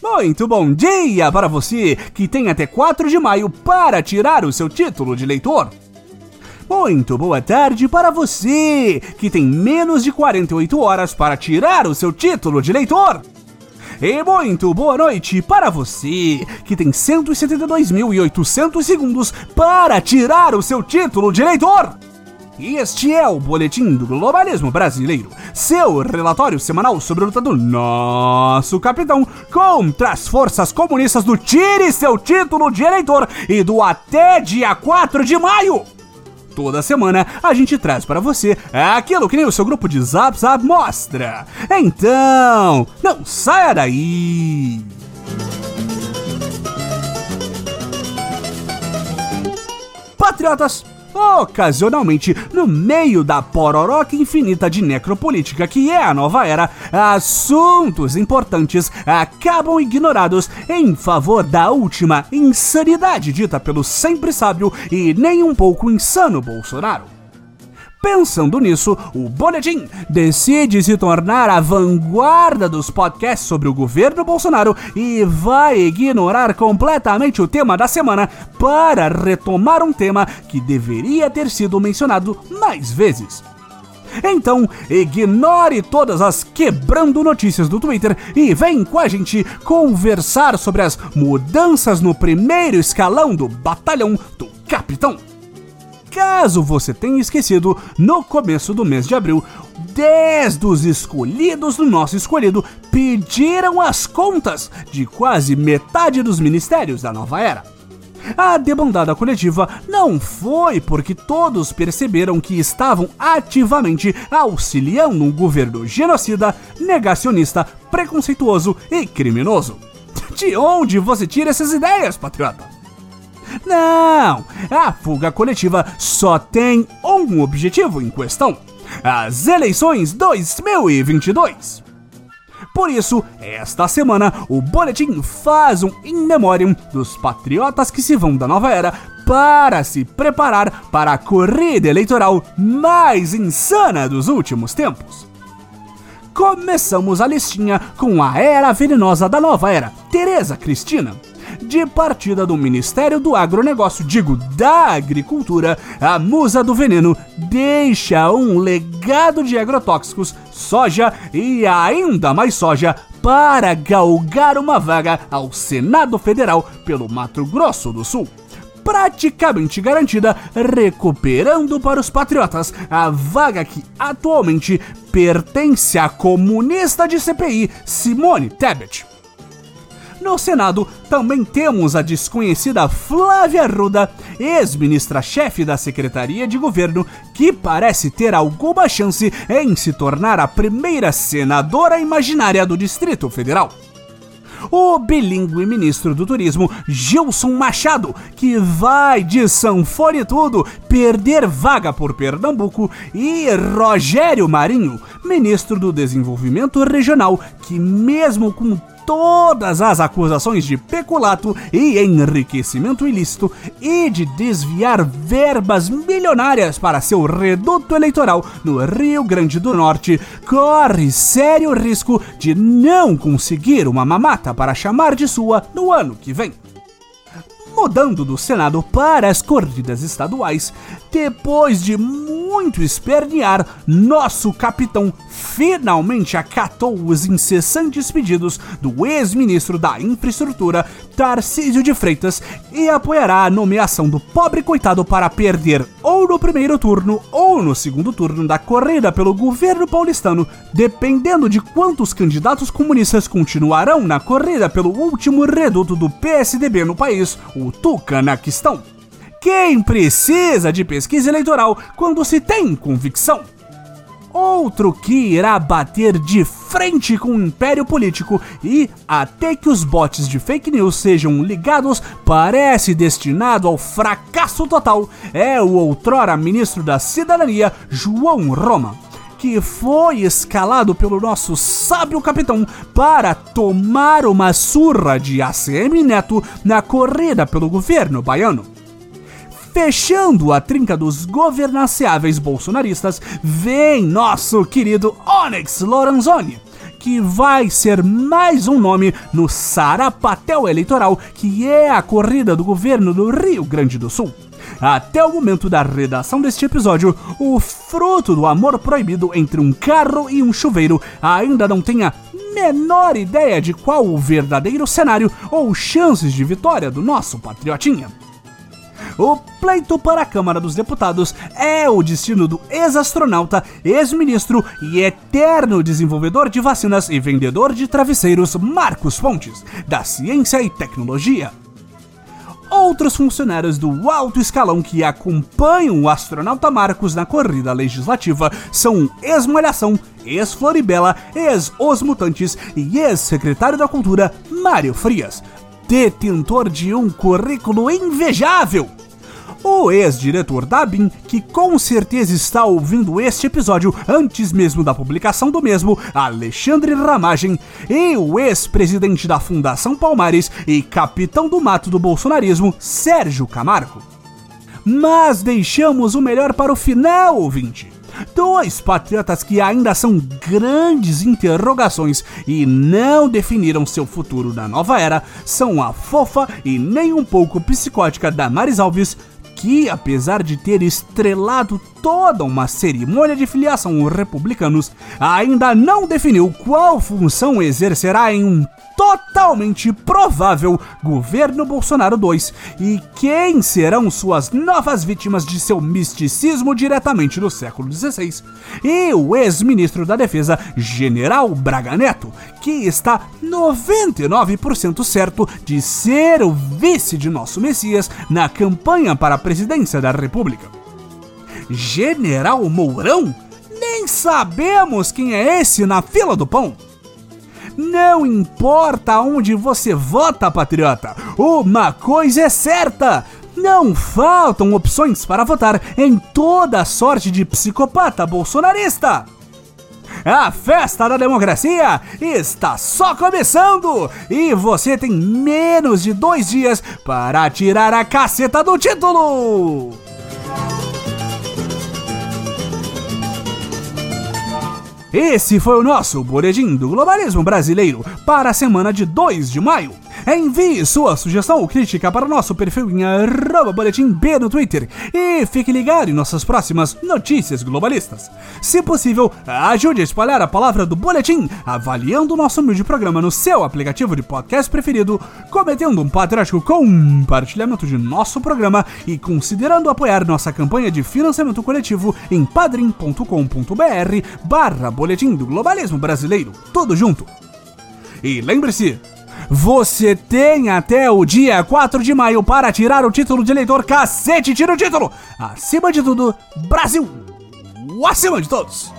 Muito bom dia para você que tem até 4 de maio para tirar o seu título de eleitor. Muito boa tarde para você que tem menos de 48 horas para tirar o seu título de eleitor. E muito boa noite para você que tem 172.800 segundos para tirar o seu título de eleitor. Este é o Boletim do Globalismo Brasileiro, seu relatório semanal sobre a luta do nosso capitão contra as forças comunistas do Tire seu título de eleitor e do até dia 4 de maio. Toda semana a gente traz para você aquilo que nem o seu grupo de Zap Zap mostra. Então, não saia daí! Patriotas, Ocasionalmente, no meio da pororoca infinita de necropolítica que é a nova era, assuntos importantes acabam ignorados em favor da última insanidade dita pelo sempre sábio e nem um pouco insano Bolsonaro. Pensando nisso, o Boletim decide se tornar a vanguarda dos podcasts sobre o governo Bolsonaro e vai ignorar completamente o tema da semana para retomar um tema que deveria ter sido mencionado mais vezes. Então, ignore todas as quebrando notícias do Twitter e vem com a gente conversar sobre as mudanças no primeiro escalão do batalhão do Capitão. Caso você tenha esquecido, no começo do mês de abril, 10 dos escolhidos do nosso escolhido pediram as contas de quase metade dos ministérios da nova era. A debandada coletiva não foi porque todos perceberam que estavam ativamente auxiliando um governo genocida, negacionista, preconceituoso e criminoso. De onde você tira essas ideias, patriota? Não! A fuga coletiva só tem um objetivo em questão: as eleições 2022. Por isso, esta semana, o Boletim faz um in memoriam dos patriotas que se vão da nova era para se preparar para a corrida eleitoral mais insana dos últimos tempos. Começamos a listinha com a era venenosa da nova era, Tereza Cristina de partida do Ministério do Agronegócio, digo, da Agricultura, a musa do veneno deixa um legado de agrotóxicos, soja e ainda mais soja para galgar uma vaga ao Senado Federal pelo Mato Grosso do Sul praticamente garantida, recuperando para os patriotas a vaga que atualmente pertence à comunista de CPI Simone Tebet. No Senado, também temos a desconhecida Flávia Arruda, ex-ministra-chefe da Secretaria de Governo, que parece ter alguma chance em se tornar a primeira senadora imaginária do Distrito Federal. O bilíngue ministro do Turismo Gilson Machado, que vai de sanfone tudo perder vaga por Pernambuco, e Rogério Marinho, ministro do Desenvolvimento Regional, que mesmo com todas as acusações de peculato e enriquecimento ilícito e de desviar verbas milionárias para seu reduto eleitoral no Rio Grande do Norte, corre sério risco de não conseguir uma mamata para chamar de sua no ano que vem. Mudando do Senado para as corridas estaduais, depois de muito espernear, nosso capitão finalmente acatou os incessantes pedidos do ex-ministro da Infraestrutura, Tarcísio de Freitas, e apoiará a nomeação do pobre coitado para perder ou no primeiro turno ou no segundo turno da corrida pelo governo paulistano, dependendo de quantos candidatos comunistas continuarão na corrida pelo último reduto do PSDB no país, o Tucanaquistão. Quem precisa de pesquisa eleitoral quando se tem convicção? Outro que irá bater de frente com o império político e, até que os bots de fake news sejam ligados, parece destinado ao fracasso total, é o outrora ministro da Cidadania, João Roma que foi escalado pelo nosso sábio capitão para tomar uma surra de ACM Neto na corrida pelo governo baiano. Fechando a trinca dos governanciáveis bolsonaristas, vem nosso querido Onyx Lorenzoni, que vai ser mais um nome no sarapatel eleitoral que é a corrida do governo do Rio Grande do Sul. Até o momento da redação deste episódio, o fruto do amor proibido entre um carro e um chuveiro ainda não tem a menor ideia de qual o verdadeiro cenário ou chances de vitória do nosso patriotinha. O pleito para a Câmara dos Deputados é o destino do ex-astronauta, ex-ministro e eterno desenvolvedor de vacinas e vendedor de travesseiros Marcos Fontes, da Ciência e Tecnologia. Outros funcionários do alto escalão que acompanham o astronauta Marcos na corrida legislativa são ex-Malhação, ex-Floribela, ex-Os Mutantes e ex-secretário da Cultura Mário Frias, detentor de um currículo invejável o ex-diretor da BIM, que com certeza está ouvindo este episódio antes mesmo da publicação do mesmo, Alexandre Ramagem, e o ex-presidente da Fundação Palmares e capitão do mato do bolsonarismo, Sérgio Camargo. Mas deixamos o melhor para o final, ouvinte. Dois patriotas que ainda são grandes interrogações e não definiram seu futuro na nova era são a fofa e nem um pouco psicótica Damares Alves que, apesar de ter estrelado toda uma cerimônia de filiação republicanos, ainda não definiu qual função exercerá em um totalmente provável governo Bolsonaro 2 e quem serão suas novas vítimas de seu misticismo diretamente do século XVI. E o ex-ministro da Defesa, General Braga Neto, que está 99% certo de ser o vice de nosso Messias na campanha para a presidência da República. General Mourão? Nem sabemos quem é esse na fila do pão. Não importa onde você vota, patriota, uma coisa é certa: não faltam opções para votar em toda sorte de psicopata bolsonarista. A festa da democracia está só começando e você tem menos de dois dias para tirar a caceta do título! Esse foi o nosso Boletim do Globalismo Brasileiro para a semana de 2 de maio. Envie sua sugestão ou crítica para o nosso perfil em boletimb no Twitter e fique ligado em nossas próximas notícias globalistas. Se possível, ajude a espalhar a palavra do boletim avaliando o nosso humilde programa no seu aplicativo de podcast preferido, cometendo um patriótico compartilhamento de nosso programa e considerando apoiar nossa campanha de financiamento coletivo em padrim.com.br barra boletim do globalismo brasileiro. Tudo junto. E lembre-se, você tem até o dia 4 de maio para tirar o título de eleitor. Cacete, tira o título! Acima de tudo, Brasil! Acima de todos!